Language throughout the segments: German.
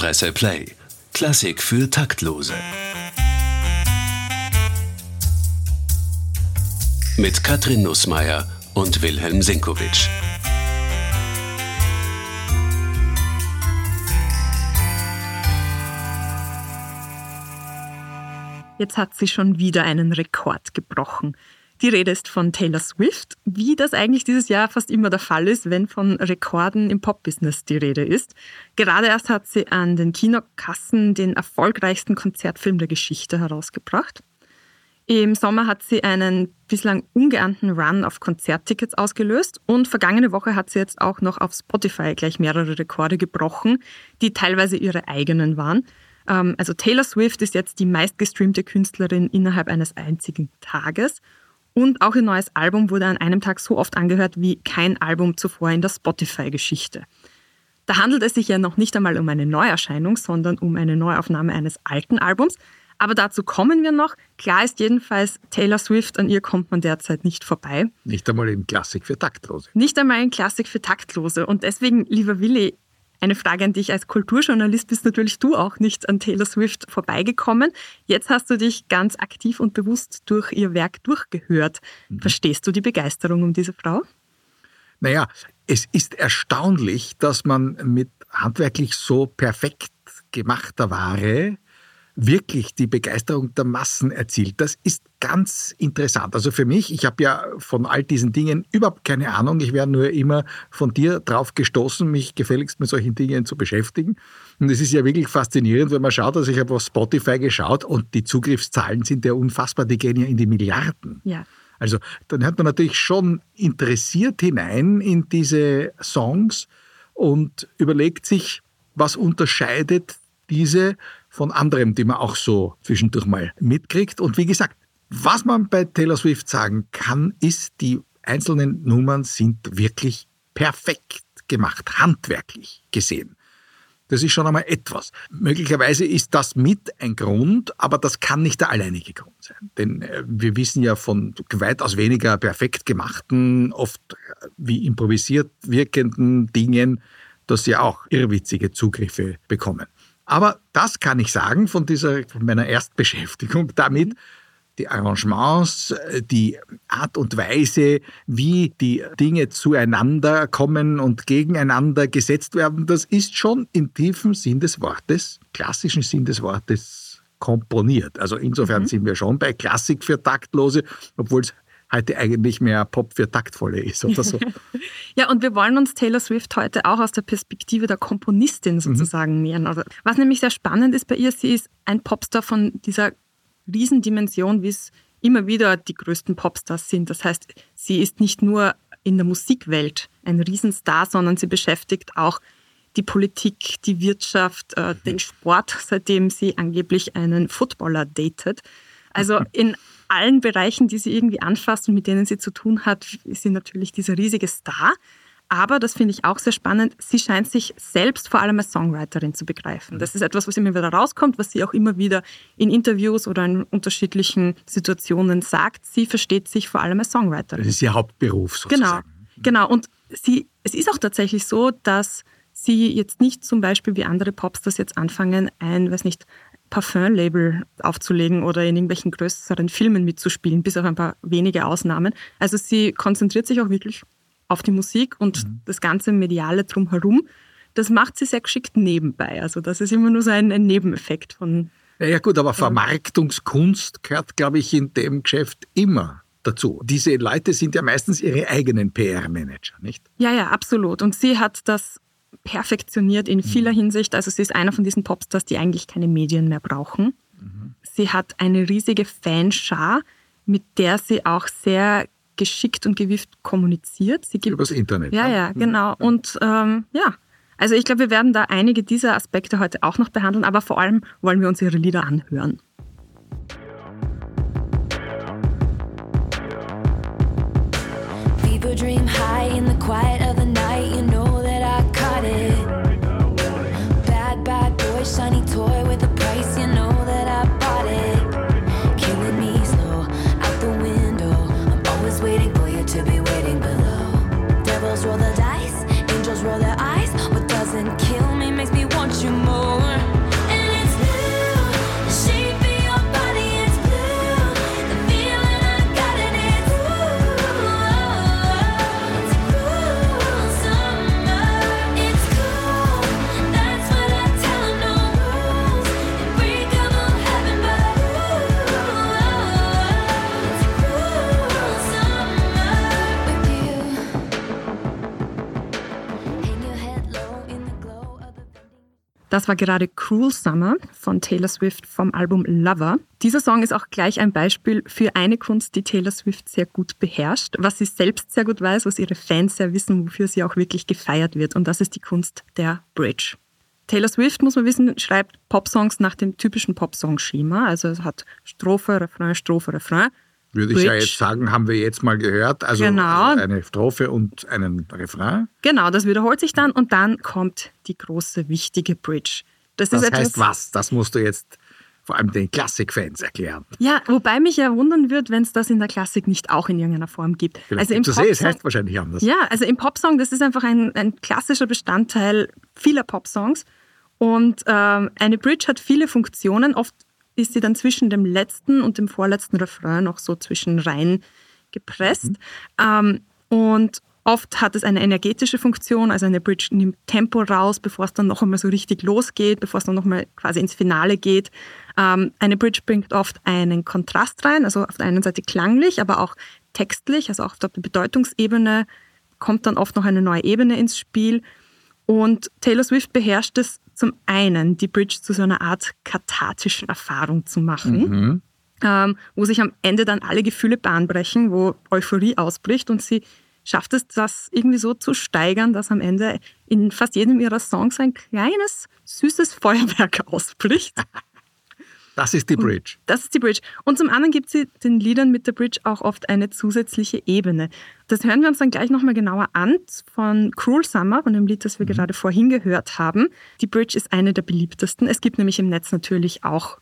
Presse Play. Klassik für Taktlose. Mit Katrin Nussmeier und Wilhelm Sinkowitsch. Jetzt hat sie schon wieder einen Rekord gebrochen. Die Rede ist von Taylor Swift, wie das eigentlich dieses Jahr fast immer der Fall ist, wenn von Rekorden im Pop-Business die Rede ist. Gerade erst hat sie an den Kinokassen den erfolgreichsten Konzertfilm der Geschichte herausgebracht. Im Sommer hat sie einen bislang ungeahnten Run auf Konzerttickets ausgelöst und vergangene Woche hat sie jetzt auch noch auf Spotify gleich mehrere Rekorde gebrochen, die teilweise ihre eigenen waren. Ähm, also Taylor Swift ist jetzt die meistgestreamte Künstlerin innerhalb eines einzigen Tages und auch ihr neues Album wurde an einem Tag so oft angehört wie kein Album zuvor in der Spotify-Geschichte. Da handelt es sich ja noch nicht einmal um eine Neuerscheinung, sondern um eine Neuaufnahme eines alten Albums. Aber dazu kommen wir noch. Klar ist jedenfalls, Taylor Swift, an ihr kommt man derzeit nicht vorbei. Nicht einmal in Klassik für Taktlose. Nicht einmal in Klassik für Taktlose. Und deswegen, lieber Willi, eine Frage an dich als Kulturjournalist bist natürlich du auch nicht an Taylor Swift vorbeigekommen. Jetzt hast du dich ganz aktiv und bewusst durch ihr Werk durchgehört. Mhm. Verstehst du die Begeisterung um diese Frau? Naja, es ist erstaunlich, dass man mit handwerklich so perfekt gemachter Ware wirklich die Begeisterung der Massen erzielt. Das ist ganz interessant. Also für mich, ich habe ja von all diesen Dingen überhaupt keine Ahnung. Ich werde nur immer von dir drauf gestoßen, mich gefälligst mit solchen Dingen zu beschäftigen. Und es ist ja wirklich faszinierend, wenn man schaut, also ich habe auf Spotify geschaut und die Zugriffszahlen sind ja unfassbar, die gehen ja in die Milliarden. Ja. Also dann hört man natürlich schon interessiert hinein in diese Songs und überlegt sich, was unterscheidet diese von anderem, die man auch so zwischendurch mal mitkriegt. Und wie gesagt, was man bei Taylor Swift sagen kann, ist, die einzelnen Nummern sind wirklich perfekt gemacht, handwerklich gesehen. Das ist schon einmal etwas. Möglicherweise ist das mit ein Grund, aber das kann nicht der alleinige Grund sein. Denn äh, wir wissen ja von weitaus weniger perfekt gemachten, oft äh, wie improvisiert wirkenden Dingen, dass sie auch irrwitzige Zugriffe bekommen. Aber das kann ich sagen von dieser, von meiner Erstbeschäftigung damit, die Arrangements, die Art und Weise, wie die Dinge zueinander kommen und gegeneinander gesetzt werden, das ist schon im tiefen Sinn des Wortes, klassischen Sinn des Wortes komponiert. Also insofern mhm. sind wir schon bei Klassik für Taktlose, obwohl es heute eigentlich mehr Pop für Taktvolle ist oder so. ja, und wir wollen uns Taylor Swift heute auch aus der Perspektive der Komponistin mhm. sozusagen mhm. nähern. Also, was nämlich sehr spannend ist bei ihr, sie ist ein Popstar von dieser Riesendimension, wie es immer wieder die größten Popstars sind. Das heißt, sie ist nicht nur in der Musikwelt ein Riesenstar, sondern sie beschäftigt auch die Politik, die Wirtschaft, äh, den Sport, seitdem sie angeblich einen Footballer datet. Also in allen Bereichen, die sie irgendwie anfasst und mit denen sie zu tun hat, ist sie natürlich dieser riesige Star. Aber, das finde ich auch sehr spannend, sie scheint sich selbst vor allem als Songwriterin zu begreifen. Das ist etwas, was immer wieder rauskommt, was sie auch immer wieder in Interviews oder in unterschiedlichen Situationen sagt. Sie versteht sich vor allem als Songwriterin. Das ist ihr Hauptberuf sozusagen. Genau, genau. Und sie, es ist auch tatsächlich so, dass sie jetzt nicht zum Beispiel wie andere Popstars jetzt anfangen, ein, weiß nicht, Parfum-Label aufzulegen oder in irgendwelchen größeren Filmen mitzuspielen, bis auf ein paar wenige Ausnahmen. Also sie konzentriert sich auch wirklich auf die Musik und mhm. das ganze Mediale drumherum. Das macht sie sehr geschickt nebenbei. Also das ist immer nur so ein, ein Nebeneffekt von. Ja, ja gut, aber Vermarktungskunst gehört, glaube ich, in dem Geschäft immer dazu. Diese Leute sind ja meistens ihre eigenen PR-Manager, nicht? Ja, ja, absolut. Und sie hat das perfektioniert in vieler mhm. Hinsicht. Also sie ist einer von diesen Popstars, die eigentlich keine Medien mehr brauchen. Mhm. Sie hat eine riesige Fanschar, mit der sie auch sehr geschickt und gewieft kommuniziert. Sie gibt, Übers Internet. Ja, ja, genau. Und ähm, ja, also ich glaube, wir werden da einige dieser Aspekte heute auch noch behandeln, aber vor allem wollen wir uns ihre Lieder anhören. Fever dream high in the quiet of Das war gerade Cruel Summer von Taylor Swift vom Album Lover. Dieser Song ist auch gleich ein Beispiel für eine Kunst, die Taylor Swift sehr gut beherrscht, was sie selbst sehr gut weiß, was ihre Fans sehr wissen, wofür sie auch wirklich gefeiert wird. Und das ist die Kunst der Bridge. Taylor Swift, muss man wissen, schreibt Popsongs nach dem typischen Popsong-Schema. Also es hat Strophe, Refrain, Strophe, Refrain. Würde ich ja jetzt sagen, haben wir jetzt mal gehört. Also Genau. eine Strophe und einen Refrain. Genau, das wiederholt sich dann und dann kommt die große, wichtige Bridge. Das, Das ist etwas, heißt was? Das musst du jetzt vor allem den Klassikfans erklären. Ja, wobei mich ja wundern wird, wenn es das in der Klassik nicht auch in irgendeiner Form gibt. Vielleicht also im es eh, es Popsong- heißt wahrscheinlich anders. Ja, also im Popsong, das ist einfach ein, ein klassischer Bestandteil vieler Popsongs. Und ähm, eine Bridge hat viele Funktionen. Oft ist sie dann zwischen dem letzten und dem vorletzten Refrain noch so zwischen rein gepresst. Ähm, und oft hat es eine energetische Funktion, also eine Bridge nimmt Tempo raus, bevor es dann noch einmal so richtig losgeht, bevor es dann noch mal quasi ins Finale geht. Ähm, eine Bridge bringt oft einen Kontrast rein, also auf der einen Seite klanglich, aber auch textlich, also auch auf der Bedeutungsebene kommt dann oft noch eine neue Ebene ins Spiel. Und Taylor Swift beherrscht es zum einen, die Bridge zu so einer Art kathartischen Erfahrung zu machen, ähm, wo sich am Ende dann alle Gefühle bahnbrechen, wo Euphorie ausbricht und sie schafft es, das irgendwie so zu steigern, dass am Ende in fast jedem ihrer Songs ein kleines, süßes Feuerwerk ausbricht. Das ist die Bridge. Das ist die Bridge. Und zum anderen gibt sie den Liedern mit der Bridge auch oft eine zusätzliche Ebene. Das hören wir uns dann gleich nochmal genauer an von Cruel Summer, von dem Lied, das wir Mhm. gerade vorhin gehört haben. Die Bridge ist eine der beliebtesten. Es gibt nämlich im Netz natürlich auch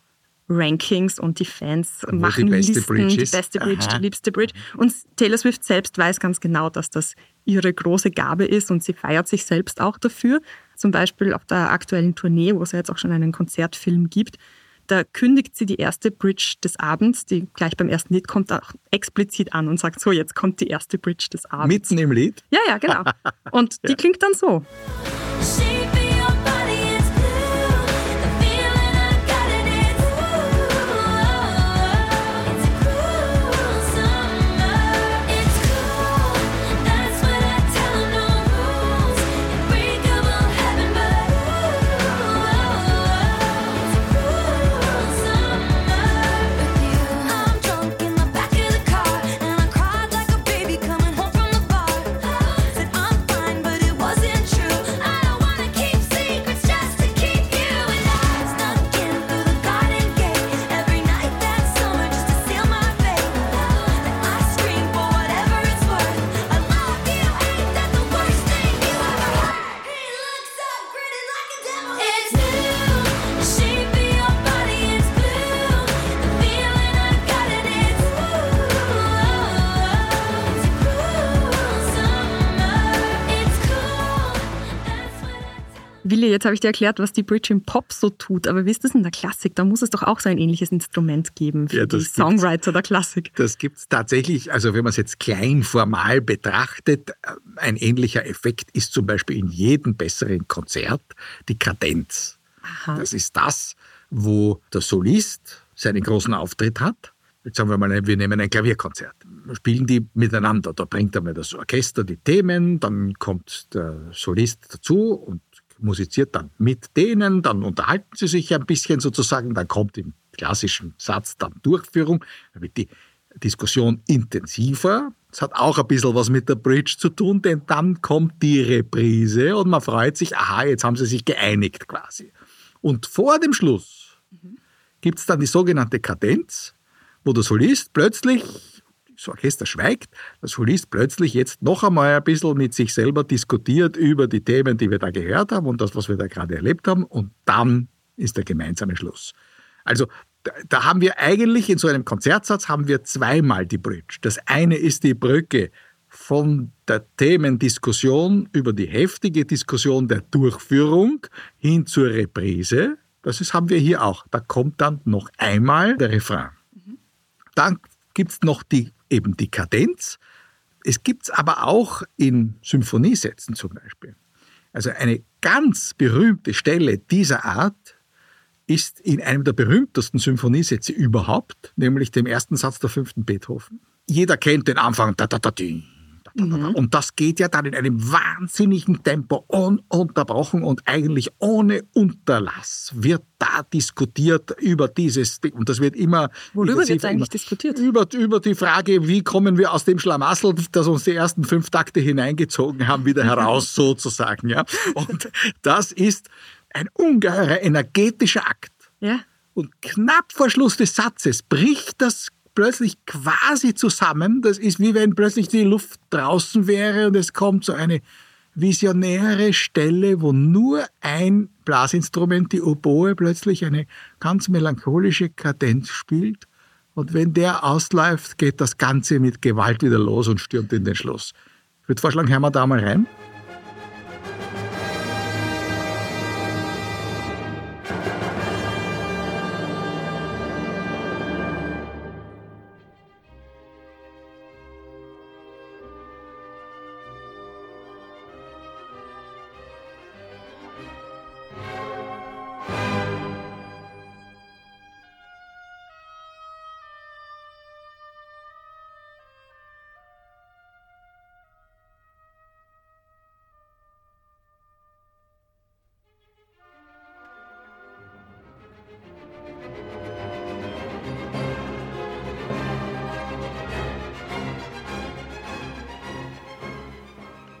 Rankings und die Fans Wo machen die beste Listen, Bridge die beste Bridge, Aha. die liebste Bridge. Und Taylor Swift selbst weiß ganz genau, dass das ihre große Gabe ist und sie feiert sich selbst auch dafür. Zum Beispiel auf der aktuellen Tournee, wo es ja jetzt auch schon einen Konzertfilm gibt, da kündigt sie die erste Bridge des Abends, die gleich beim ersten Lied kommt, auch explizit an und sagt, so, jetzt kommt die erste Bridge des Abends. Mitten im Lied. Ja, ja, genau. Und die klingt dann so. Shape jetzt habe ich dir erklärt, was die Bridge im Pop so tut, aber wie ist das in der Klassik? Da muss es doch auch so ein ähnliches Instrument geben für Ja, die. Songwriter der Klassik. Das gibt es tatsächlich, also wenn man es jetzt klein formal betrachtet, äh, ein ähnlicher Effekt ist zum Beispiel in jedem besseren Konzert die Kadenz. Das ist das, wo der Solist seinen großen Auftritt hat. Jetzt sagen wir mal, wir nehmen ein Klavierkonzert. Spielen die miteinander. Da bringt einmal das Orchester die Themen, dann kommt der Solist dazu und musiziert dann mit denen, dann unterhalten sie sich ein bisschen sozusagen, dann kommt im klassischen Satz dann Durchführung, dann wird die Diskussion intensiver. Es hat auch ein bisschen was mit der Bridge zu tun, denn dann kommt die Reprise und man freut sich, aha, jetzt haben sie sich geeinigt quasi. Und vor dem Schluss gibt es dann die sogenannte Kadenz, wo der Solist plötzlich, das Orchester schweigt, der Solist plötzlich jetzt noch einmal ein bisschen mit sich selber diskutiert über die Themen, die wir da gehört haben und das, was wir da gerade erlebt haben und dann ist der gemeinsame Schluss. Also da, haben wir eigentlich in so einem Konzertsatz haben wir zweimal die Bridge. Das eine ist die Brücke von der Themendiskussion über die heftige Diskussion der Durchführung hin zur Reprise. Das ist, haben wir hier auch. Da kommt dann noch einmal der Refrain. Dann gibt es noch die, eben die Kadenz. Es gibt es aber auch in Symphoniesätzen zum Beispiel. Also eine ganz berühmte Stelle dieser Art ist in einem der berühmtesten Symphoniesätze überhaupt, nämlich dem ersten Satz der fünften Beethoven. Jeder kennt den Anfang. Da, da, da, di, Und das geht ja dann in einem wahnsinnigen Tempo, ununterbrochen und eigentlich ohne Unterlass wird da diskutiert über dieses Ding. Und das wird immer. Worüber wird's eigentlich immer- diskutiert? Über, über die Frage, wie kommen wir aus dem Schlamassel, das uns die ersten fünf Takte hineingezogen haben, wieder heraus, sozusagen. Ja? Und das ist ein ungeheurer energetischer Akt. Ja. Und knapp vor Schluss des Satzes bricht das plötzlich quasi zusammen. Das ist wie wenn plötzlich die Luft draußen wäre und es kommt so eine visionäre Stelle, wo nur ein Blasinstrument, die Oboe, plötzlich eine ganz melancholische Kadenz spielt. Und wenn der ausläuft, geht das Ganze mit Gewalt wieder los und stürmt in den Schluss. Ich würde vorschlagen, hören wir da mal rein.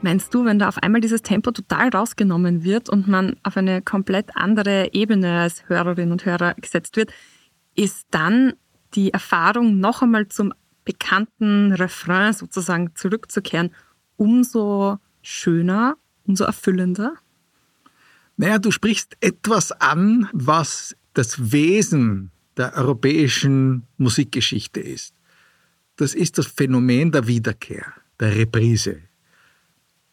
Meinst du, wenn da auf einmal dieses Tempo total rausgenommen wird und man auf eine komplett andere Ebene als Hörerin und Hörer gesetzt wird, ist dann die Erfahrung, noch einmal zum bekannten Refrain sozusagen zurückzukehren, umso schöner, umso erfüllender? Naja, du sprichst etwas an, was das Wesen der europäischen Musikgeschichte ist. Das ist das Phänomen der Wiederkehr, der Reprise.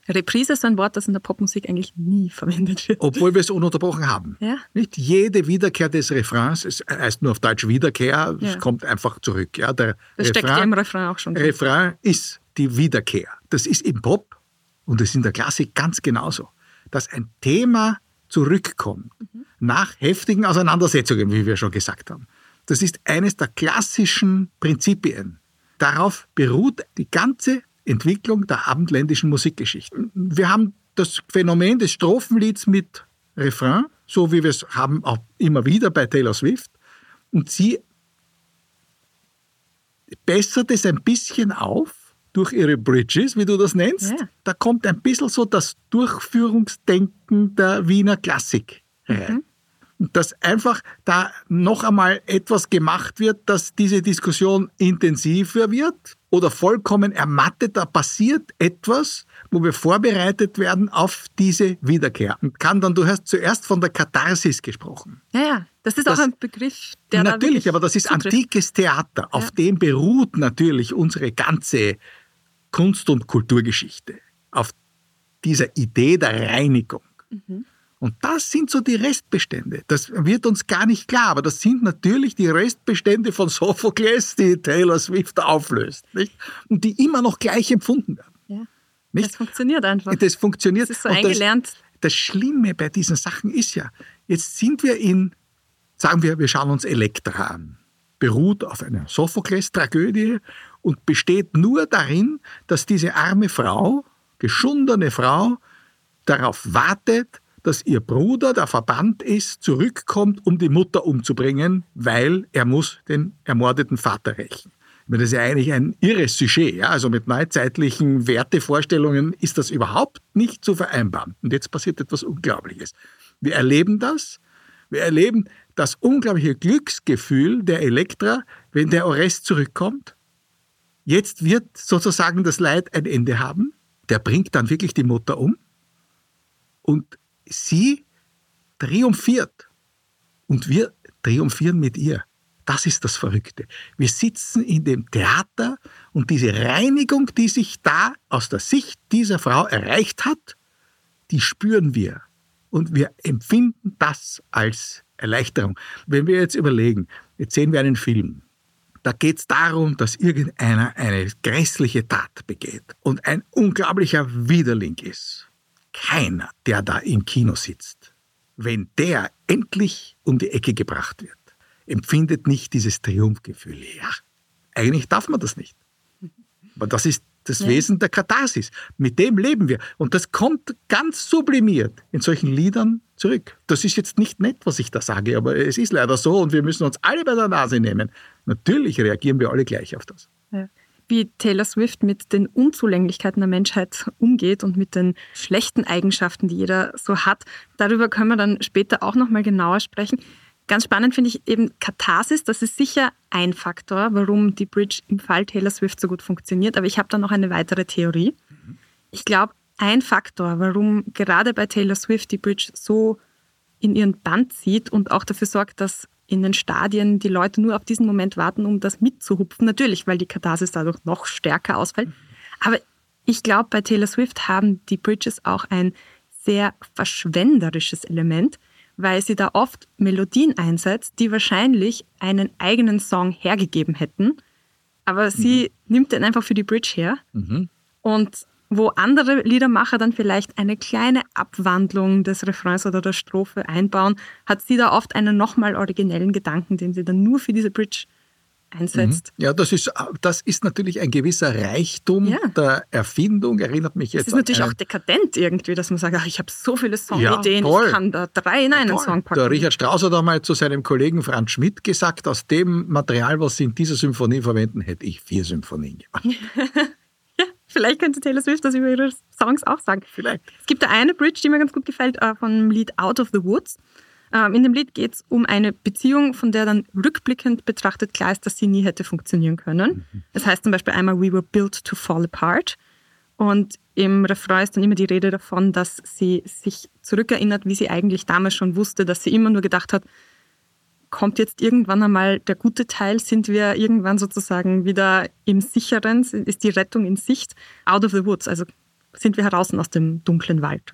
Reprise ist ein Wort, das in der Popmusik eigentlich nie verwendet wird. Obwohl wir es ununterbrochen haben. Ja. Nicht jede Wiederkehr des Refrains, es heißt nur auf Deutsch Wiederkehr, Ja. es kommt einfach zurück. Ja, der Das steckt ja im Refrain auch schon drin. Refrain ist die Wiederkehr. Das ist im Pop und das ist in der Klassik ganz genauso. Dass ein Thema zurückkommt nach heftigen Auseinandersetzungen, wie wir schon gesagt haben. Das ist eines der klassischen Prinzipien. Darauf beruht die ganze Entwicklung der abendländischen Musikgeschichte. Wir haben das Phänomen des Strophenlieds mit Refrain, so wie wir es haben auch immer wieder bei Taylor Swift. Und sie bessert es ein bisschen auf durch ihre Bridges, wie du das nennst. Ja. Da kommt ein bisschen so das Durchführungsdenken der Wiener Klassik rein. Und dass einfach da noch einmal etwas gemacht wird, dass diese Diskussion intensiver wird oder vollkommen ermattet. Da passiert etwas, wo wir vorbereitet werden auf diese Wiederkehr. Und kann dann, du hast zuerst von der Katharsis gesprochen. Ja, ja. Das ist Das- auch ein Begriff, der natürlich, aber das ist zutrifft. antikes Theater. Auf dem beruht natürlich unsere ganze Kunst- und Kulturgeschichte. Auf dieser Idee der Reinigung. Mhm. Und das sind so die Restbestände. Das wird uns gar nicht klar, aber das sind natürlich die Restbestände von Sophokles, die Taylor Swift auflöst. Nicht? Und die immer noch gleich empfunden werden. Ja. Nicht? Das funktioniert einfach. Das funktioniert. Das ist so eingelernt. Das, das Schlimme bei diesen Sachen ist ja, jetzt sind wir in, sagen wir, wir schauen uns Elektra an. Beruht auf einer Sophokles-Tragödie und besteht nur darin, dass diese arme Frau, geschundene Frau, darauf wartet, dass ihr Bruder, der verbannt ist, zurückkommt, um die Mutter umzubringen, weil er muss den ermordeten Vater rächen. Das ist ja eigentlich ein irres Sujet. Ja? Also mit neuzeitlichen Wertevorstellungen ist das überhaupt nicht zu vereinbaren. Und jetzt passiert etwas Unglaubliches. Wir erleben das. Wir erleben das unglaubliche Glücksgefühl der Elektra, wenn der Orest zurückkommt. Jetzt wird sozusagen das Leid ein Ende haben. Der bringt dann wirklich die Mutter um. Und sie triumphiert. Und wir triumphieren mit ihr. Das ist das Verrückte. Wir sitzen in dem Theater und diese Reinigung, die sich da aus der Sicht dieser Frau erreicht hat, die spüren wir. Und wir empfinden das als Erleichterung. Wenn wir jetzt überlegen, jetzt sehen wir einen Film, da geht es darum, dass irgendeiner eine grässliche Tat begeht und ein unglaublicher Widerling ist. Keiner, der da im Kino sitzt, wenn der endlich um die Ecke gebracht wird, empfindet nicht dieses Triumphgefühl. Ja, eigentlich darf man das nicht. Aber das ist das Ja. Wesen der Katharsis. Mit dem leben wir. Und das kommt ganz sublimiert in solchen Liedern zurück. Das ist jetzt nicht nett, was ich da sage, aber es ist leider so und wir müssen uns alle bei der Nase nehmen. Natürlich reagieren wir alle gleich auf das. Wie Taylor Swift mit den Unzulänglichkeiten der Menschheit umgeht und mit den schlechten Eigenschaften, die jeder so hat, darüber können wir dann später auch nochmal genauer sprechen. Ganz spannend finde ich eben Katharsis, das ist sicher ein Faktor, warum die Bridge im Fall Taylor Swift so gut funktioniert. Aber ich habe da noch eine weitere Theorie. Ich glaube, ein Faktor, warum gerade bei Taylor Swift die Bridge so in ihren Band zieht und auch dafür sorgt, dass in den Stadien die Leute nur auf diesen Moment warten, um das mitzuhupfen. Natürlich, weil die Katharsis dadurch noch stärker ausfällt. Aber ich glaube, bei Taylor Swift haben die Bridges auch ein sehr verschwenderisches Element, weil sie da oft Melodien einsetzt, die wahrscheinlich einen eigenen Song hergegeben hätten. Aber sie nimmt den einfach für die Bridge her. Und wo andere Liedermacher dann vielleicht eine kleine Abwandlung des Refrains oder der Strophe einbauen, hat sie da oft einen nochmal originellen Gedanken, den sie dann nur für diese Bridge einsetzt. Ja, das ist, das ist natürlich ein gewisser Reichtum Ja. der Erfindung. Erinnert mich Es jetzt ist natürlich auch dekadent irgendwie, dass man sagt, ach, ich habe so viele Ja, Songideen, toll. ich kann da drei in einen Toll. Song packen. Der Richard Strauss hat einmal zu seinem Kollegen Franz Schmidt gesagt, aus dem Material, was Sie in dieser Symphonie verwenden, hätte ich vier Symphonien gemacht. Vielleicht könnte Taylor Swift das über ihre Songs auch sagen. Vielleicht. Es gibt da eine Bridge, die mir ganz gut gefällt, äh, vom Lied Out of the Woods. Ähm, In dem Lied geht es um eine Beziehung, von der dann rückblickend betrachtet klar ist, dass sie nie hätte funktionieren können. Das heißt zum Beispiel einmal, we were built to fall apart. Und im Refrain ist dann immer die Rede davon, dass sie sich zurückerinnert, wie sie eigentlich damals schon wusste, dass sie immer nur gedacht hat, kommt jetzt irgendwann einmal der gute Teil, sind wir irgendwann sozusagen wieder im Sicheren, ist die Rettung in Sicht, out of the woods, also sind wir heraus aus dem dunklen Wald.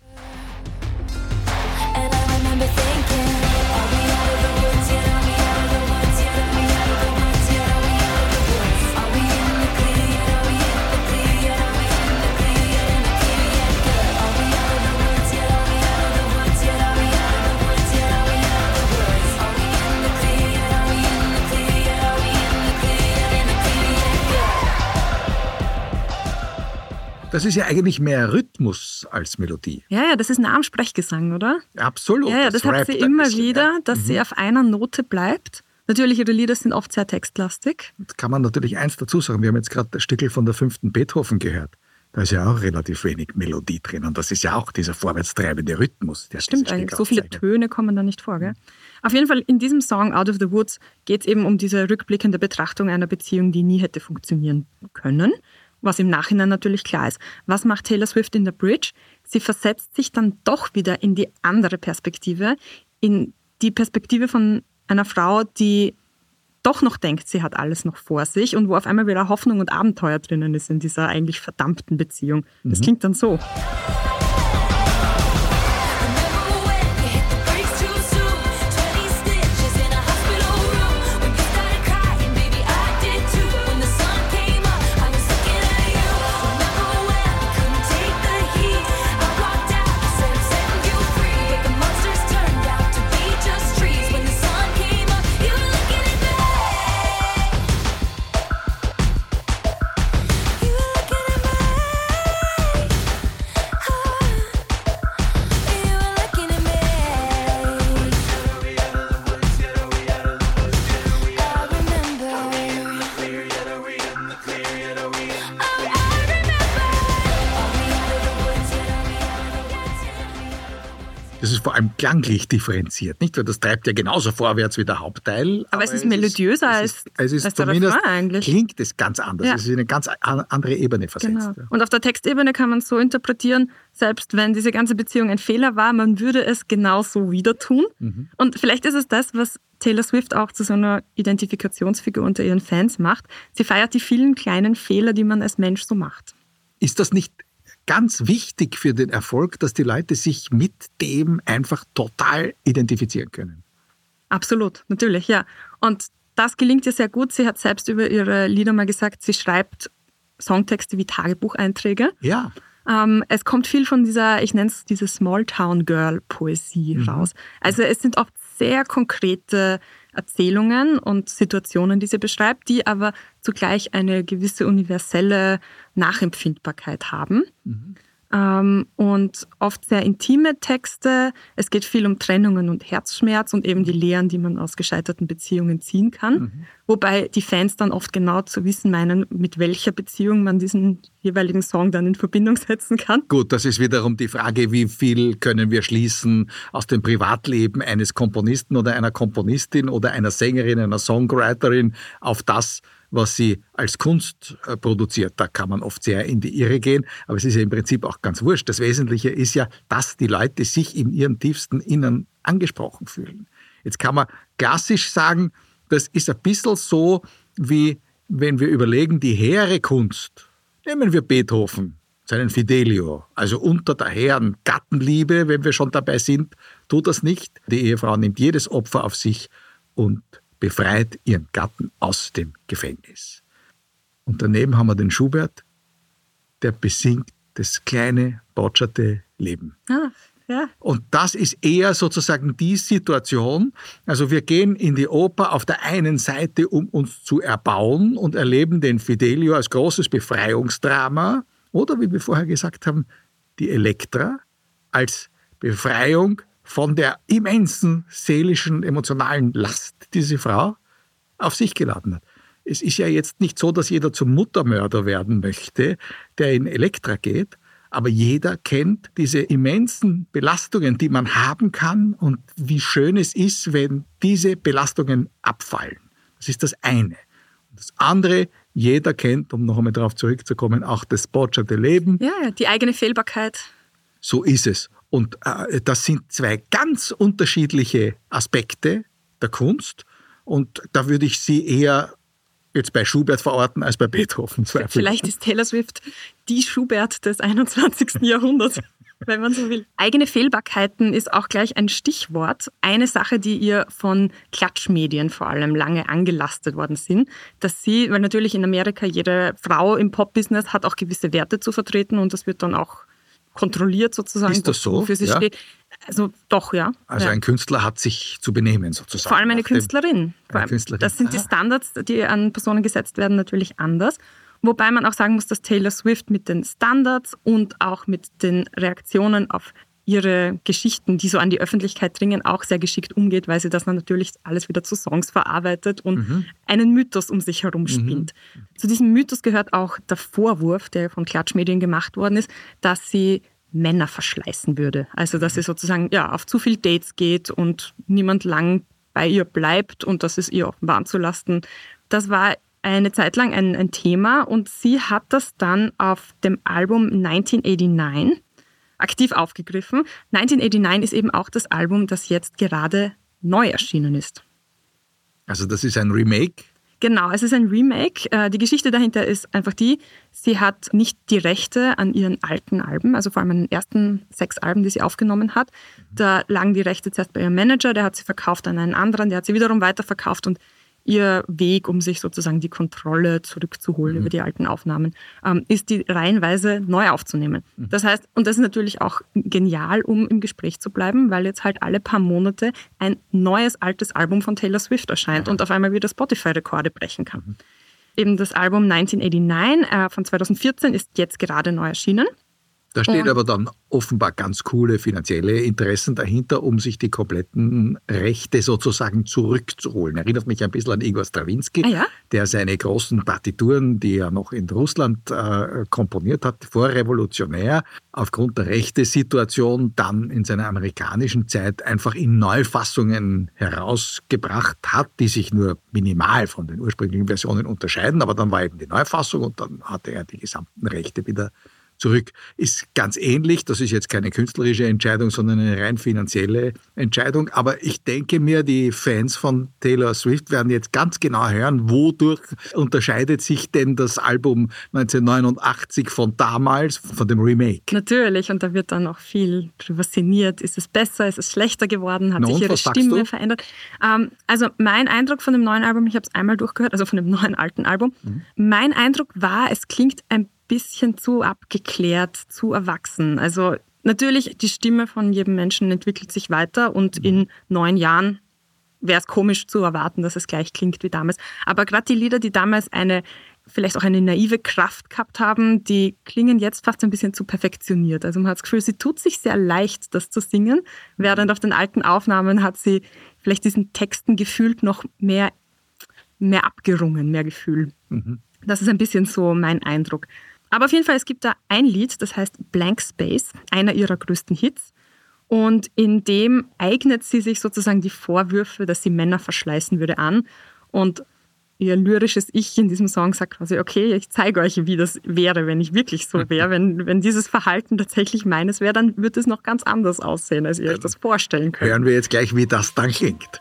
Das ist ja eigentlich mehr Rhythmus als Melodie. Ja, ja, das ist Nahensprechgesang, oder? Absolut. Ja, ja, das hat rappt sie ein immer bisschen, wieder, ja. dass sie auf einer Note bleibt. Natürlich, ihre Lieder sind oft sehr textlastig. Jetzt kann man natürlich eins dazu sagen. Wir haben jetzt gerade das Stückel von der fünften Beethoven gehört. Da ist ja auch relativ wenig Melodie drin. Und das ist ja auch dieser vorwärtstreibende Rhythmus. Der Stimmt, eigentlich. so viele. Töne kommen da nicht vor. Gell? Auf jeden Fall in diesem Song Out of the Woods geht es eben um diese rückblickende Betrachtung einer Beziehung, die nie hätte funktionieren können, was im Nachhinein natürlich klar ist. Was macht Taylor Swift in der Bridge? Sie versetzt sich dann doch wieder in die andere Perspektive, in die Perspektive von einer Frau, die doch noch denkt, sie hat alles noch vor sich und wo auf einmal wieder Hoffnung und Abenteuer drinnen ist in dieser eigentlich verdammten Beziehung. Das klingt dann so. Klanglich differenziert, nicht? Weil das treibt ja genauso vorwärts wie der Hauptteil. Aber es ist melodiöser ist, es ist als der zumindest eigentlich. klingt es ganz anders. Ja. Es ist in eine ganz an- andere Ebene versetzt. Genau. Und auf der Textebene kann man es so interpretieren, selbst wenn diese ganze Beziehung ein Fehler war, man würde es genauso wieder tun. Mhm. Und vielleicht ist es das, was Taylor Swift auch zu so einer Identifikationsfigur unter ihren Fans macht. Sie feiert die vielen kleinen Fehler, die man als Mensch so macht. Ist das nicht ganz wichtig für den Erfolg, dass die Leute sich mit dem einfach total identifizieren können? Absolut, natürlich, ja. Und das gelingt ihr sehr gut. Sie hat selbst über ihre Lieder mal gesagt, sie schreibt Songtexte wie Tagebucheinträge. Ja. Ähm, es kommt viel von dieser, ich nenne es diese Small Town Girl Poesie raus. Also es sind oft sehr konkrete Erzählungen und Situationen, die sie beschreibt, die aber zugleich eine gewisse universelle Nachempfindbarkeit haben. Ähm, und oft sehr intime Texte. Es geht viel um Trennungen und Herzschmerz und eben die Lehren, die man aus gescheiterten Beziehungen ziehen kann. Wobei die Fans dann oft genau zu wissen meinen, mit welcher Beziehung man diesen jeweiligen Song dann in Verbindung setzen kann. Gut, das ist wiederum die Frage, wie viel können wir schließen aus dem Privatleben eines Komponisten oder einer Komponistin oder einer Sängerin, einer Songwriterin auf das, was sie als Kunst äh, produziert. Da kann man oft sehr in die Irre gehen, aber es ist ja im Prinzip auch ganz wurscht. Das Wesentliche ist ja, dass die Leute sich in ihrem tiefsten Innern angesprochen fühlen. Jetzt kann man klassisch sagen, das ist ein bisschen so, wie wenn wir überlegen, die hehre Kunst. Nehmen wir Beethoven, seinen Fidelio, also unter der hehren Gattenliebe, wenn wir schon dabei sind, tut das nicht. Die Ehefrau nimmt jedes Opfer auf sich und befreit ihren Gatten aus dem Gefängnis. Und daneben haben wir den Schubert, der besingt das kleine, botscherte Leben. Ah, ja. Und das ist eher sozusagen die Situation. Also wir gehen in die Oper auf der einen Seite, um uns zu erbauen und erleben den Fidelio als großes Befreiungsdrama oder wie wir vorher gesagt haben, die Elektra als Befreiung von der immensen seelischen, emotionalen Last, die diese Frau auf sich geladen hat. Es ist ja jetzt nicht so, dass jeder zum Muttermörder werden möchte, der in Elektra geht, aber jeder kennt diese immensen Belastungen, die man haben kann und wie schön es ist, wenn diese Belastungen abfallen. Das ist das eine. Und das andere, jeder kennt, um noch einmal darauf zurückzukommen, auch das botscherte Leben. Ja, die eigene Fehlbarkeit. So ist es. Und äh, das sind zwei ganz unterschiedliche Aspekte der Kunst. Und da würde ich sie eher jetzt bei Schubert verorten als bei Beethoven. zweifellos. Vielleicht ist Taylor Swift die Schubert des 21. Jahrhunderts, wenn man so will. Eigene Fehlbarkeiten ist auch gleich ein Stichwort. Eine Sache, die ihr von Klatschmedien vor allem lange angelastet worden sind, dass sie, weil natürlich in Amerika jede Frau im Pop-Business hat auch gewisse Werte zu vertreten und das wird dann auch kontrolliert sozusagen, Ist das so? wofür sie Ja. steht. Also doch, ja. Also ja. ein Künstler hat sich zu benehmen sozusagen. Vor allem eine Künstlerin. Vor Eine. Künstlerin. Das sind die. Standards, die an Personen gesetzt werden, natürlich anders. Wobei man auch sagen muss, dass Taylor Swift mit den Standards und auch mit den Reaktionen auf ihre Geschichten, die so an die Öffentlichkeit dringen, auch sehr geschickt umgeht, weil sie das dann natürlich alles wieder zu Songs verarbeitet und Mhm. einen Mythos um sich herum spinnt. Zu diesem Mythos gehört auch der Vorwurf, der von Klatschmedien gemacht worden ist, dass sie Männer verschleißen würde. Also dass sie sozusagen ja, auf zu viel Dates geht und niemand lang bei ihr bleibt und das ist ihr offenbar anzulasten. Das war eine Zeit lang ein, ein Thema und sie hat das dann auf dem Album 1989 aktiv aufgegriffen. 1989 ist eben auch das Album, das jetzt gerade neu erschienen ist. Also das ist ein Remake. Genau, es ist ein Remake. Äh, Die Geschichte dahinter ist einfach die, sie hat nicht die Rechte an ihren alten Alben, also vor allem an den ersten sechs Alben, die sie aufgenommen hat. Da lagen die Rechte zuerst bei ihrem Manager, der hat sie verkauft an einen anderen, der hat sie wiederum weiterverkauft und ihr Weg, um sich sozusagen die Kontrolle zurückzuholen über die alten Aufnahmen, ähm, ist die reihenweise neu aufzunehmen. Das heißt, und das ist natürlich auch genial, um im Gespräch zu bleiben, weil jetzt halt alle paar Monate ein neues altes Album von Taylor Swift erscheint und auf einmal wieder Spotify-Rekorde brechen kann. Eben das Album 1989 äh, von 2014 ist jetzt gerade neu erschienen. Da steht Und- aber dann offenbar ganz coole finanzielle Interessen dahinter, um sich die kompletten Rechte sozusagen zurückzuholen. Erinnert mich ein bisschen an Igor Strawinski, Ah ja? der seine großen Partituren, die er noch in Russland äh, komponiert hat, vorrevolutionär, aufgrund der Rechtesituation dann in seiner amerikanischen Zeit einfach in Neufassungen herausgebracht hat, die sich nur minimal von den ursprünglichen Versionen unterscheiden. Aber dann war eben die Neufassung und dann hatte er die gesamten Rechte wieder zurück. Ist ganz ähnlich, das ist jetzt keine künstlerische Entscheidung, sondern eine rein finanzielle Entscheidung. Aber ich denke mir, die Fans von Taylor Swift werden jetzt ganz genau hören, wodurch unterscheidet sich denn das Album 1989 von damals, von dem Remake. Natürlich, und da wird dann auch viel drüber sinniert. Ist es besser, ist es schlechter geworden, hat Na sich ihre Stimme verändert? Ähm, also mein Eindruck von dem neuen Album, ich habe es einmal durchgehört, also von dem neuen alten Album, Mhm. mein Eindruck war, es klingt ein bisschen zu abgeklärt, zu erwachsen. Also natürlich, die Stimme von jedem Menschen entwickelt sich weiter und Mhm. in neun Jahren wäre es komisch zu erwarten, dass es gleich klingt wie damals. Aber gerade die Lieder, die damals eine vielleicht auch eine naive Kraft gehabt haben, die klingen jetzt fast ein bisschen zu perfektioniert. Also man hat das Gefühl, sie tut sich sehr leicht, das zu singen, während auf den alten Aufnahmen hat sie vielleicht diesen Texten gefühlt noch mehr, mehr abgerungen, mehr Gefühl. Das ist ein bisschen so mein Eindruck. Aber auf jeden Fall, es gibt da ein Lied, das heißt Blank Space, einer ihrer größten Hits. Und in dem eignet sie sich sozusagen die Vorwürfe, dass sie Männer verschleißen würde, an. Und ihr lyrisches Ich in diesem Song sagt quasi, okay, ich zeige euch, wie das wäre, wenn ich wirklich so wäre. Wenn, wenn dieses Verhalten tatsächlich meines wäre, dann wird es noch ganz anders aussehen, als ihr euch das vorstellen könnt. Hören wir jetzt gleich, wie das dann klingt.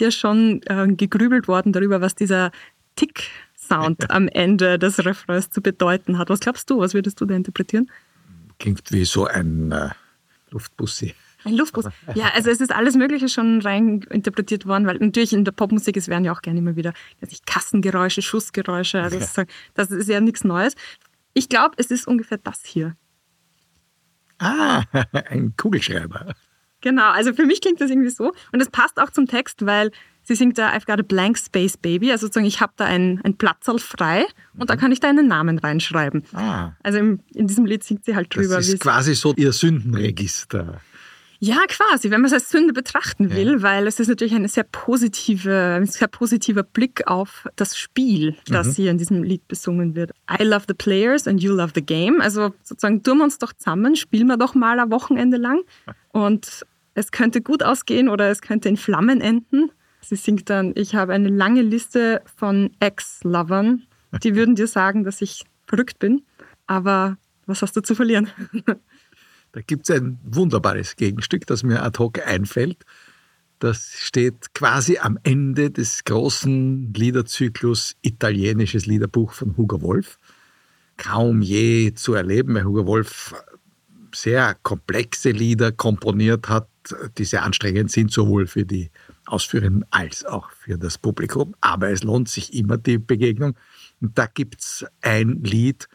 ist ja schon äh, gegrübelt worden darüber, was dieser Tick-Sound am Ende des Refrains zu bedeuten hat. Was glaubst du? Was würdest du da interpretieren? Klingt wie so ein äh, Luftbussi. Ein Luftbus. Ja, also es ist alles Mögliche schon rein interpretiert worden, weil natürlich in der Popmusik, es werden ja auch gerne immer wieder Kassengeräusche, Schussgeräusche. Also das, das ist ja nichts Neues. Ich glaube, es ist ungefähr das hier. Ah, ein Kugelschreiber. Genau, also für mich klingt das irgendwie so. Und es passt auch zum Text, weil sie singt da I've got a blank space baby. Also sozusagen, ich habe da ein, ein Platzerl frei und da kann ich da einen Namen reinschreiben. Ah, Also im, in diesem Lied singt sie halt drüber. das ist quasi so ihr Sündenregister. Ja, quasi, wenn man es als Sünde betrachten will, weil es ist natürlich eine sehr positive, ein sehr positiver Blick auf das Spiel, das hier in diesem Lied besungen wird. I love the players and you love the game. Also sozusagen tun wir uns doch zusammen, spielen wir doch mal ein Wochenende lang und es könnte gut ausgehen oder es könnte in Flammen enden. Sie singt dann, ich habe eine lange Liste von Ex-Lovern, die würden dir sagen, dass ich verrückt bin, aber was hast du zu verlieren? Da gibt es ein wunderbares Gegenstück, das mir ad hoc einfällt. Das steht quasi am Ende des großen Liederzyklus Italienisches Liederbuch von Hugo Wolf. Kaum je zu erleben, weil Hugo Wolf sehr komplexe Lieder komponiert hat, die sehr anstrengend sind, sowohl für die Ausführenden als auch für das Publikum. Aber es lohnt sich immer die Begegnung. Und da gibt es ein Lied,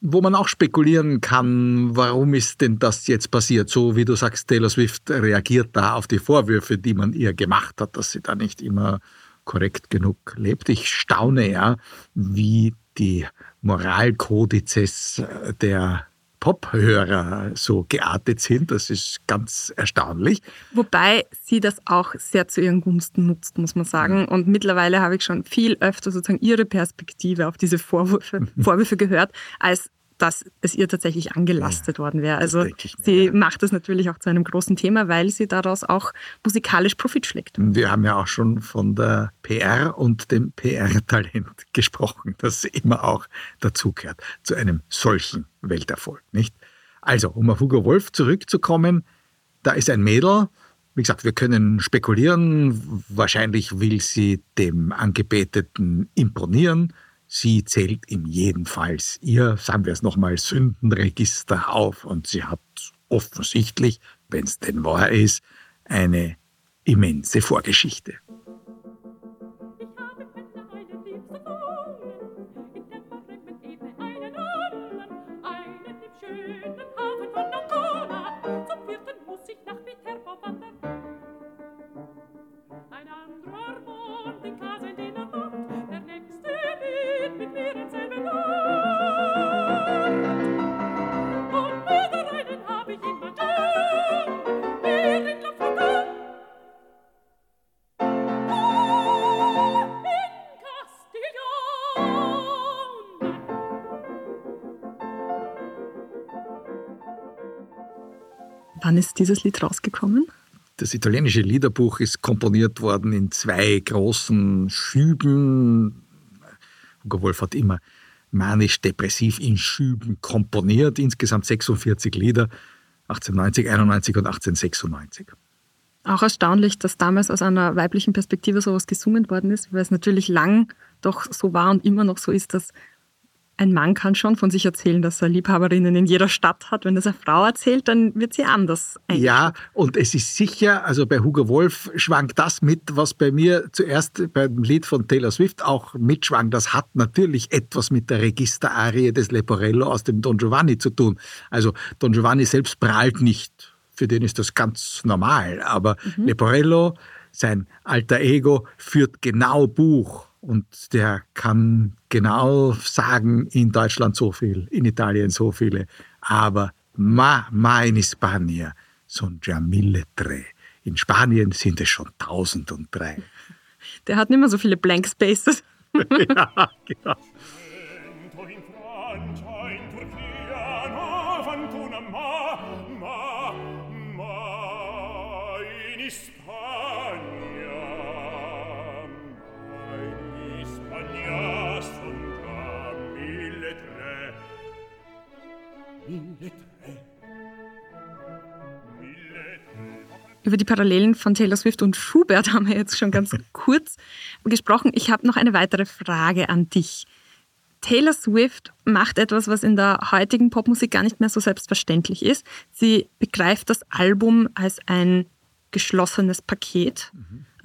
wo man auch spekulieren kann, warum ist denn das jetzt passiert? So wie du sagst, Taylor Swift reagiert da auf die Vorwürfe, die man ihr gemacht hat, dass sie da nicht korrekt genug lebt. Ich staune ja, wie die Moralkodizes der Pophörer so geartet sind. Das ist ganz erstaunlich. Wobei sie das auch sehr zu ihren Gunsten nutzt, muss man sagen. Und mittlerweile habe ich schon viel öfter sozusagen ihre Perspektive auf diese Vorwürfe, Vorwürfe gehört, als dass es ihr tatsächlich angelastet worden wäre. Also mir, sie ja. macht das natürlich auch zu einem großen Thema, weil sie daraus auch musikalisch Profit schlägt. Wir haben ja auch schon von der PR und dem PR-Talent gesprochen, das immer auch dazugehört zu einem solchen Welterfolg, nicht? Also, um auf Hugo Wolf zurückzukommen, da ist ein Mädel, wie gesagt, wir können spekulieren, wahrscheinlich will sie dem Angebeteten imponieren. Sie zählt ihm jedenfalls ihr, sagen wir es nochmal, Sündenregister auf und sie hat offensichtlich, wenn es denn wahr ist, eine immense Vorgeschichte. Wann ist dieses Lied rausgekommen? Das italienische Liederbuch ist komponiert worden in zwei großen Schüben. Hugo Wolf hat immer manisch-depressiv in Schüben komponiert, insgesamt 46 Lieder, 1890, 91 und 1896. Auch erstaunlich, dass damals aus einer weiblichen Perspektive sowas gesungen worden ist, weil es natürlich lang doch so war und immer noch so ist, dass ein Mann kann schon von sich erzählen, dass er Liebhaberinnen in jeder Stadt hat. Wenn das eine Frau erzählt, dann wird sie anders. Ja, und es ist sicher, also bei Hugo Wolf schwankt das mit, was bei mir zuerst beim Lied von Taylor Swift auch mitschwang. Das hat natürlich etwas mit der Registerarie des Leporello aus dem Don Giovanni zu tun. Also Don Giovanni selbst prahlt nicht, für den ist das ganz normal, aber Leporello, sein alter Ego, führt genau Buch und der kann genau sagen, in Deutschland so viel, in Italien so viele, aber ma, ma in España son già mille tre. In Spanien sind es schon tausend und drei. Der hat nicht mehr so viele Blank Spaces. ja, genau. Vento Über die Parallelen von Taylor Swift und Schubert haben wir jetzt schon ganz kurz gesprochen. Ich habe noch eine weitere Frage an dich. Taylor Swift macht etwas, was in der heutigen Popmusik gar nicht mehr so selbstverständlich ist. Sie begreift das Album als ein geschlossenes Paket.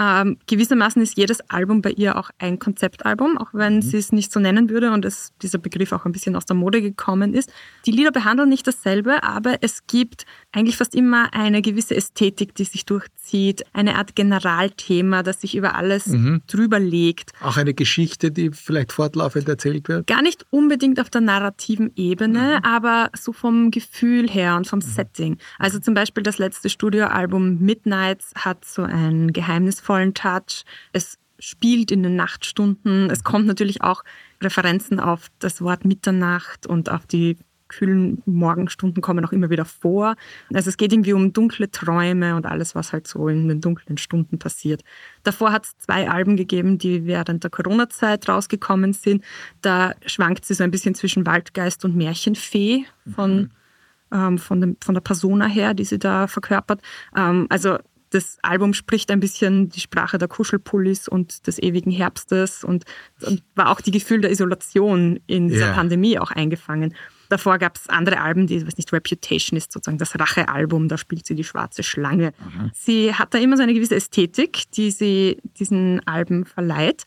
Ähm, gewissermaßen ist jedes Album bei ihr auch ein Konzeptalbum, auch wenn sie es nicht so nennen würde und es, dieser Begriff auch ein bisschen aus der Mode gekommen ist. Die Lieder behandeln nicht dasselbe, aber es gibt eigentlich fast immer eine gewisse Ästhetik, die sich durchzieht, eine Art Generalthema, das sich über alles drüber legt. Auch eine Geschichte, die vielleicht fortlaufend erzählt wird. Gar nicht unbedingt auf der narrativen Ebene, aber so vom Gefühl her und vom Setting. Also zum Beispiel das letzte Studioalbum Midnights hat so einen geheimnisvollen Touch. Es spielt in den Nachtstunden. Es kommt natürlich auch Referenzen auf das Wort Mitternacht und auf die kühlen Morgenstunden kommen auch immer wieder vor. Also es geht irgendwie um dunkle Träume und alles, was halt so in den dunklen Stunden passiert. Davor hat es zwei Alben gegeben, die während der Corona-Zeit rausgekommen sind. Da schwankt sie so ein bisschen zwischen Waldgeist und Märchenfee von, ähm, von, dem, von der Persona her, die sie da verkörpert. Ähm, also das Album spricht ein bisschen die Sprache der Kuschelpullis und des ewigen Herbstes und, und war auch die Gefühl der Isolation in dieser Ja. Pandemie auch eingefangen. Davor gab es andere Alben, die, weiß nicht, Reputation ist sozusagen das Rachealbum, da spielt sie die schwarze Schlange. Sie hat da immer so eine gewisse Ästhetik, die sie diesen Alben verleiht.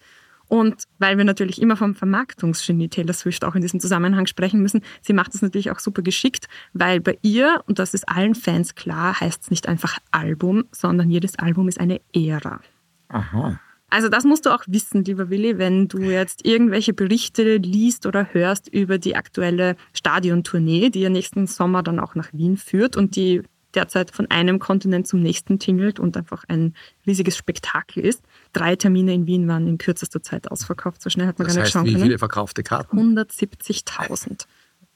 Und weil wir natürlich immer vom Vermarktungsgenie Taylor Swift auch in diesem Zusammenhang sprechen müssen, sie macht es natürlich auch super geschickt, weil bei ihr, und das ist allen Fans klar, heißt es nicht einfach Album, sondern jedes Album ist eine Ära. Aha. Also das musst du auch wissen, lieber Willi, wenn du jetzt irgendwelche Berichte liest oder hörst über die aktuelle Stadiontournee, die ja nächsten Sommer dann auch nach Wien führt und die derzeit von einem Kontinent zum nächsten tingelt und einfach ein riesiges Spektakel ist. Drei Termine in Wien waren in kürzester Zeit ausverkauft. So schnell hat man Das gar nicht heißt, schauen wie können. viele verkaufte Karten? 170.000.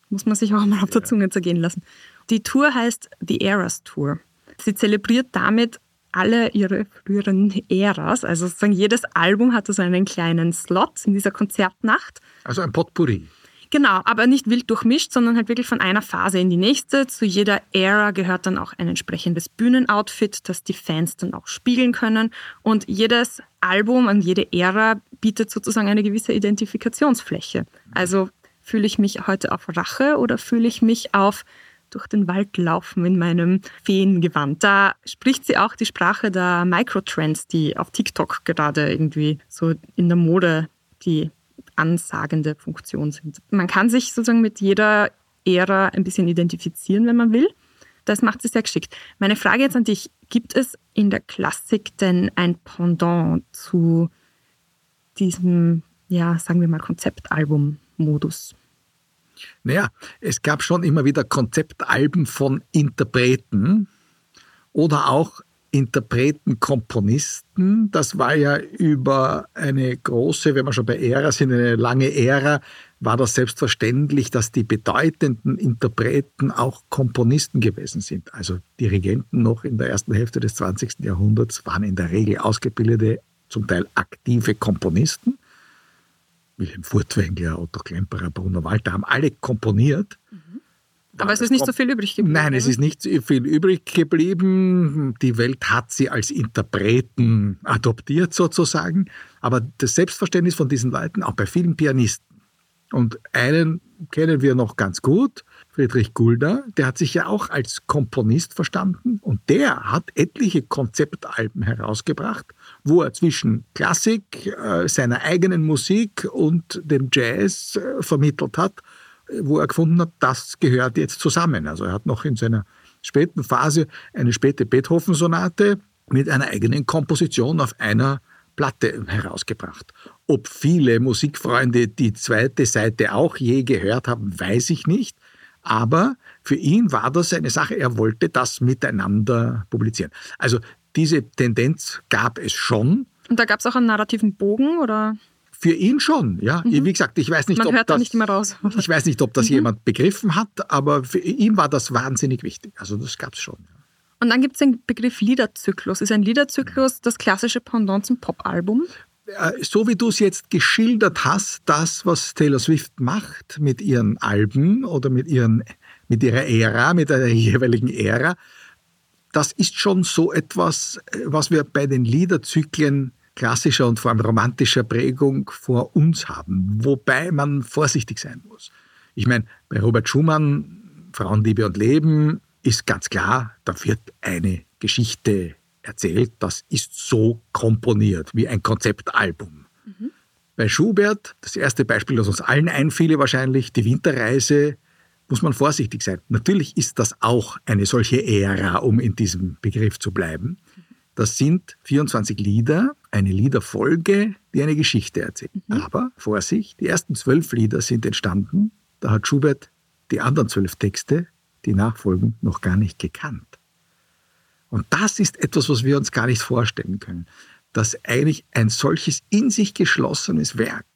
Muss man sich auch mal auf der Zunge zergehen lassen. Die Tour heißt The Eras Tour. Sie zelebriert damit alle ihre früheren Äras. Also sozusagen jedes Album hatte so einen kleinen Slot in dieser Konzertnacht. Also ein Potpourri. Genau, aber nicht wild durchmischt, sondern halt wirklich von einer Phase in die nächste. Zu jeder Ära gehört dann auch ein entsprechendes Bühnenoutfit, das die Fans dann auch spiegeln können. Und jedes Album und jede Ära bietet sozusagen eine gewisse Identifikationsfläche. Also fühle ich mich heute auf Rache oder fühle ich mich auf durch den Wald laufen in meinem Feengewand. Da spricht sie auch die Sprache der Microtrends, die auf TikTok gerade irgendwie so in der Mode die ansagende Funktion sind. Man kann sich sozusagen mit jeder Ära ein bisschen identifizieren, wenn man will. Das macht sie sehr geschickt. Meine Frage jetzt an dich, gibt es in der Klassik denn ein Pendant zu diesem, ja, sagen wir mal, Konzeptalbum-Modus? Naja, es gab schon immer wieder Konzeptalben von Interpreten oder auch Interpreten, Komponisten. Das war ja über eine große, wenn wir schon bei Ära sind, eine lange Ära, war das selbstverständlich, dass die bedeutenden Interpreten auch Komponisten gewesen sind. Also Dirigenten noch in der ersten Hälfte des 20. Jahrhunderts waren in der Regel ausgebildete, zum Teil aktive Komponisten. Wilhelm Furtwängler, Otto Klemperer, Bruno Walter haben alle komponiert. Aber es ist nicht so viel übrig geblieben. Nein, es ist nicht so viel übrig geblieben. Die Welt hat sie als Interpreten adoptiert sozusagen. Aber das Selbstverständnis von diesen Leuten, auch bei vielen Pianisten. Und einen kennen wir noch ganz gut, Friedrich Gulda, der hat sich ja auch als Komponist verstanden und der hat etliche Konzeptalben herausgebracht, wo er zwischen Klassik, äh, seiner eigenen Musik und dem Jazz äh, vermittelt hat wo er gefunden hat, das gehört jetzt zusammen. Also er hat noch in seiner späten Phase eine späte Beethoven-Sonate mit einer eigenen Komposition auf einer Platte herausgebracht. Ob viele Musikfreunde die zweite Seite auch je gehört haben, weiß ich nicht. Aber für ihn war das eine Sache, er wollte das miteinander publizieren. Also diese Tendenz gab es schon. Und da gab es auch einen narrativen Bogen, oder? Für ihn schon, ja. Wie gesagt, ich weiß nicht, Mhm. Man ob das, nicht. Ich weiß nicht, ob das jemand begriffen hat, aber für ihn war das wahnsinnig wichtig. Also das gab es schon. Und dann gibt es den Begriff Liederzyklus. Ist ein Liederzyklus das klassische Pendant zum Popalbum? Äh, So wie du es jetzt geschildert hast, das, was Taylor Swift macht mit ihren Alben oder mit, ihren, mit ihrer Ära, mit der jeweiligen Ära, das ist schon so etwas, äh, was wir bei den Liederzyklen klassischer und vor allem romantischer Prägung vor uns haben, wobei man vorsichtig sein muss. Ich meine, bei Robert Schumann, Frauenliebe und Leben, ist ganz klar, da wird eine Geschichte erzählt, das ist so komponiert wie ein Konzeptalbum. Bei Schubert, das erste Beispiel, das uns allen einfiele wahrscheinlich, die Winterreise, muss man vorsichtig sein. Natürlich ist das auch eine solche Ära, um in diesem Begriff zu bleiben. Das sind 24 Lieder, eine Liederfolge, die eine Geschichte erzählt. Aber Vorsicht, die ersten zwölf Lieder sind entstanden, da hat Schubert die anderen zwölf Texte, die nachfolgen, noch gar nicht gekannt. Und das ist etwas, was wir uns gar nicht vorstellen können, dass eigentlich ein solches in sich geschlossenes Werk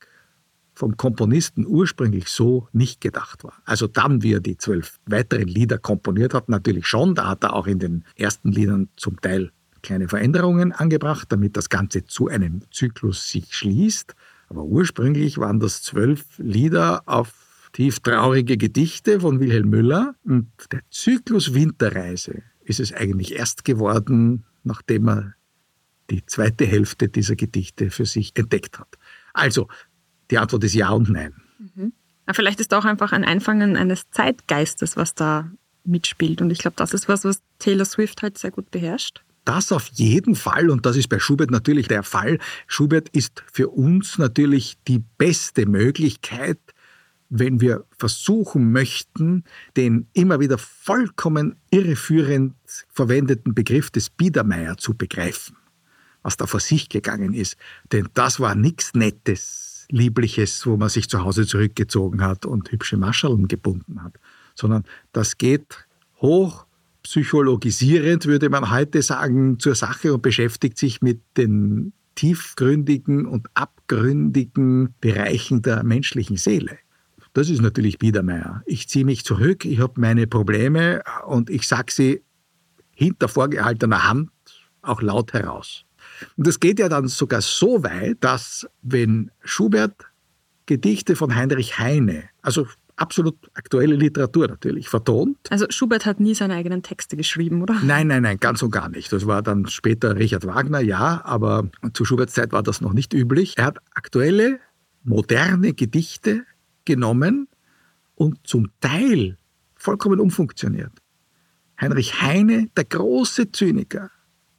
vom Komponisten ursprünglich so nicht gedacht war. Also dann, wie er die zwölf weiteren Lieder komponiert hat, natürlich schon, da hat er auch in den ersten Liedern zum Teil kleine Veränderungen angebracht, damit das Ganze zu einem Zyklus sich schließt. Aber ursprünglich waren das zwölf Lieder auf tieftraurige Gedichte von Wilhelm Müller. Und der Zyklus Winterreise ist es eigentlich erst geworden, nachdem er die zweite Hälfte dieser Gedichte für sich entdeckt hat. Also, die Antwort ist ja und nein. Ja, vielleicht ist auch einfach ein Einfangen eines Zeitgeistes, was da mitspielt. Und ich glaube, das ist was, was Taylor Swift halt sehr gut beherrscht. Das auf jeden Fall, und das ist bei Schubert natürlich der Fall. Schubert ist für uns natürlich die beste Möglichkeit, wenn wir versuchen möchten, den immer wieder vollkommen irreführend verwendeten Begriff des Biedermeier zu begreifen, was da vor sich gegangen ist. Denn das war nichts Nettes, Liebliches, wo man sich zu Hause zurückgezogen hat und hübsche Maschallen gebunden hat, sondern das geht hoch psychologisierend, würde man heute sagen, zur Sache und beschäftigt sich mit den tiefgründigen und abgründigen Bereichen der menschlichen Seele. Das ist natürlich Biedermeier. Ich ziehe mich zurück, ich habe meine Probleme und ich sage sie hinter vorgehaltener Hand auch laut heraus. Und das geht ja dann sogar so weit, dass wenn Schubert Gedichte von Heinrich Heine, also absolut aktuelle Literatur natürlich, vertont, Also Schubert hat nie seine eigenen Texte geschrieben, oder? Nein, nein, nein, ganz und gar nicht. Das war dann später Richard Wagner, ja, aber zu Schuberts Zeit war das noch nicht üblich. Er hat aktuelle, moderne Gedichte genommen und zum Teil vollkommen umfunktioniert. Heinrich Heine, der große Zyniker,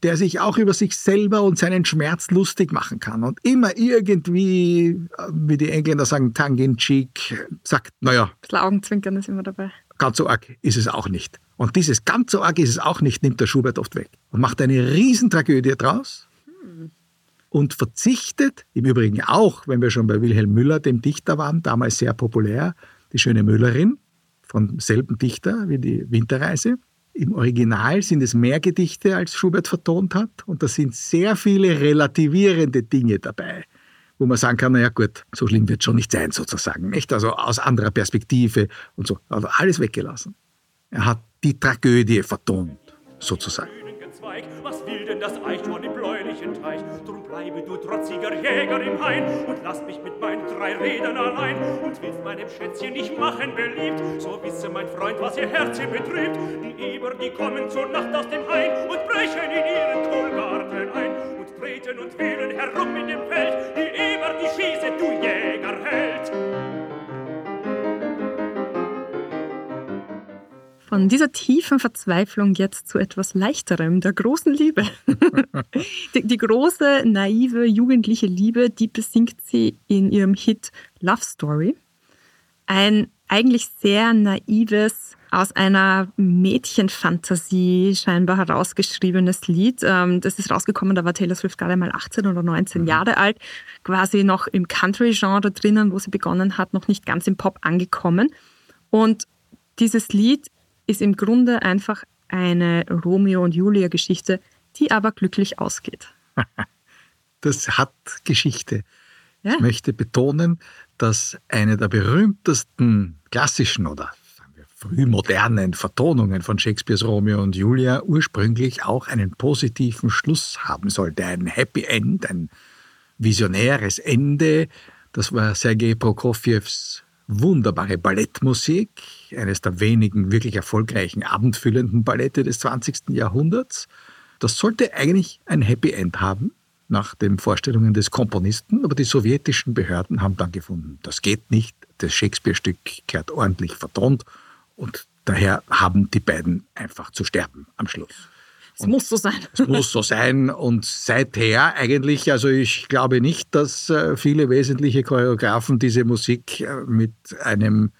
der sich auch über sich selber und seinen Schmerz lustig machen kann und immer irgendwie, äh, wie die Engländer sagen, tongue in cheek, sagt, naja, Ein bisschen Augenzwinkern ist immer dabei. ganz so arg ist es auch nicht. Und dieses ganz so arg ist es auch nicht, nimmt der Schubert oft weg und macht eine Riesentragödie draus und verzichtet, im Übrigen auch, wenn wir schon bei Wilhelm Müller, dem Dichter waren, damals sehr populär, die schöne Müllerin, vom selben Dichter wie die Winterreise. Im Original sind es mehr Gedichte, als Schubert vertont hat, und da sind sehr viele relativierende Dinge dabei, wo man sagen kann, naja gut, so schlimm wird schon nicht sein sozusagen, nicht? Also aus anderer Perspektive und so, also alles weggelassen. Er hat die Tragödie vertont, sozusagen. Bleibe du trotziger Jäger im Hain und lass mich mit meinen drei Rädern allein und willst meinem Schätzchen nicht machen beliebt. So wisse mein Freund, was ihr Herz hier betrübt. Die Eber, die kommen zur Nacht aus dem Hain und brechen in ihren Kohlgarten ein und treten und wählen herum in dem Feld. Die Eber, die schieße, du Jägerheld. Von dieser tiefen Verzweiflung jetzt zu etwas leichterem, der großen Liebe. die, die große, naive, jugendliche Liebe, die besingt sie in ihrem Hit Love Story. Ein eigentlich sehr naives, aus einer Mädchenfantasie scheinbar herausgeschriebenes Lied. Ähm, Das ist rausgekommen, da war Taylor Swift gerade mal 18 oder 19 Jahre alt, quasi noch im Country-Genre drinnen, wo sie begonnen hat, noch nicht ganz im Pop angekommen. Und dieses Lied ist im Grunde einfach eine Romeo und Julia Geschichte, die aber glücklich ausgeht. Das hat Geschichte. Ja. Ich möchte betonen, dass eine der berühmtesten klassischen oder sagen wir, frühmodernen Vertonungen von Shakespeares Romeo und Julia ursprünglich auch einen positiven Schluss haben sollte, ein Happy End, ein visionäres Ende. Das war Sergei Prokofjews wunderbare Ballettmusik, eines der wenigen wirklich erfolgreichen abendfüllenden Ballette des 20. Jahrhunderts. Das sollte eigentlich ein Happy End haben, nach den Vorstellungen des Komponisten, aber die sowjetischen Behörden haben dann gefunden, das geht nicht, das Shakespeare-Stück kehrt ordentlich vertont und daher haben die beiden einfach zu sterben am Schluss. Es muss so sein. Es muss so sein und seither eigentlich, also ich glaube nicht, dass äh, viele wesentliche Choreografen diese Musik äh, mit einem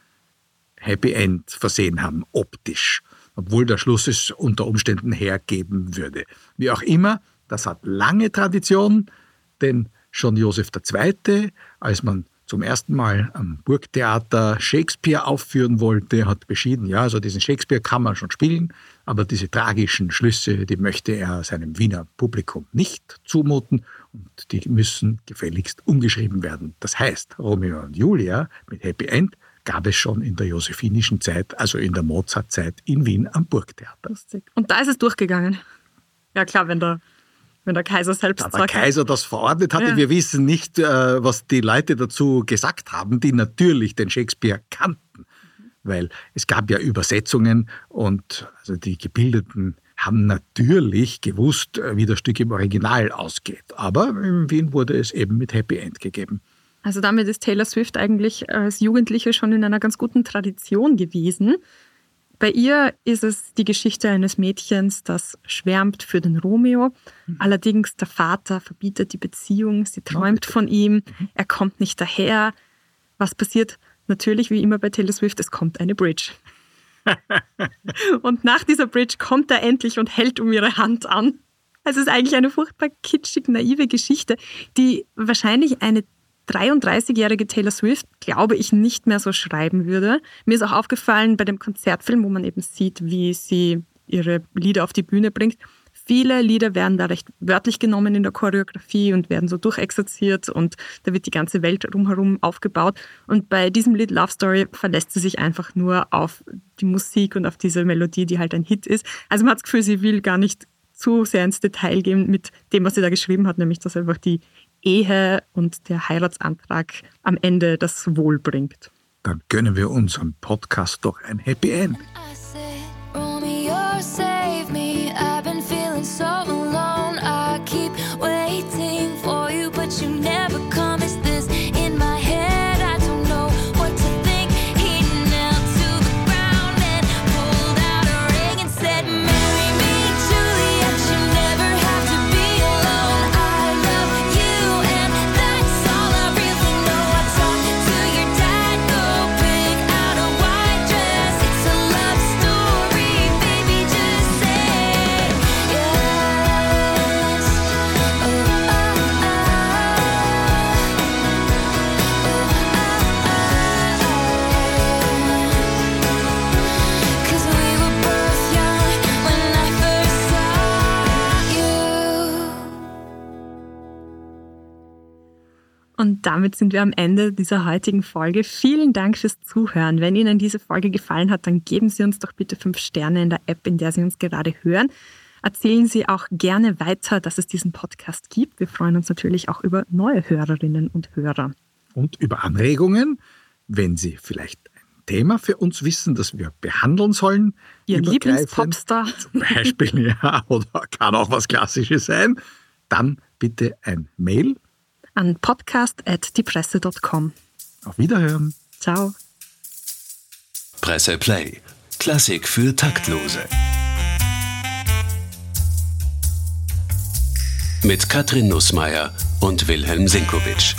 Happy End versehen haben, optisch, obwohl der Schluss es unter Umständen hergeben würde. Wie auch immer, das hat lange Tradition, denn schon Josef II., als man zum ersten Mal am Burgtheater Shakespeare aufführen wollte, hat beschieden, ja, also diesen Shakespeare kann man schon spielen, aber diese tragischen Schlüsse, die möchte er seinem Wiener Publikum nicht zumuten und die müssen gefälligst umgeschrieben werden. Das heißt, Romeo und Julia mit Happy End gab es schon in der josephinischen Zeit, also in der Mozartzeit in Wien am Burgtheater. Und da ist es durchgegangen. Ja klar, wenn der, wenn der Kaiser selbst Da der sagt. Kaiser das verordnet hatte. Ja. Wir wissen nicht, äh, was die Leute dazu gesagt haben, die natürlich den Shakespeare kannten. Weil es gab ja Übersetzungen und also die Gebildeten haben natürlich gewusst, äh, wie das Stück im Original ausgeht. Aber in Wien wurde es eben mit Happy End gegeben. Also damit ist Taylor Swift eigentlich als Jugendliche schon in einer ganz guten Tradition gewesen. Bei ihr ist es die Geschichte eines Mädchens, das schwärmt für den Romeo. Allerdings der Vater verbietet die Beziehung, sie träumt von ihm, er kommt nicht daher. Was passiert? Natürlich, wie immer bei Taylor Swift, es kommt eine Bridge. und nach dieser Bridge kommt er endlich und hält um ihre Hand an. Es ist eigentlich eine furchtbar kitschig naive Geschichte, die wahrscheinlich eine 33-jährige Taylor Swift, glaube ich, nicht mehr so schreiben würde. Mir ist auch aufgefallen bei dem Konzertfilm, wo man eben sieht, wie sie ihre Lieder auf die Bühne bringt. Viele Lieder werden da recht wörtlich genommen in der Choreografie und werden so durchexerziert und da wird die ganze Welt rumherum aufgebaut. Und bei diesem Lied Love Story verlässt sie sich einfach nur auf die Musik und auf diese Melodie, die halt ein Hit ist. Also man hat das Gefühl, sie will gar nicht zu sehr ins Detail gehen mit dem, was sie da geschrieben hat, nämlich dass einfach die Ehe und der Heiratsantrag am Ende das Wohl bringt. Dann gönnen wir unserem Podcast doch ein Happy End. Und damit sind wir am Ende dieser heutigen Folge. Vielen Dank fürs Zuhören. Wenn Ihnen diese Folge gefallen hat, dann geben Sie uns doch bitte fünf Sterne in der App, in der Sie uns gerade hören. Erzählen Sie auch gerne weiter, dass es diesen Podcast gibt. Wir freuen uns natürlich auch über neue Hörerinnen und Hörer. Und über Anregungen, wenn Sie vielleicht ein Thema für uns wissen, das wir behandeln sollen. Ihr Lieblingspopstar. Zum Beispiel, ja, oder kann auch was Klassisches sein. Dann bitte ein Mail. An podcast.diepresse.com. Auf Wiederhören. Ciao. Presse Play. Klassik für Taktlose. Mit Katrin Nussmeier und Wilhelm Sinkowitsch.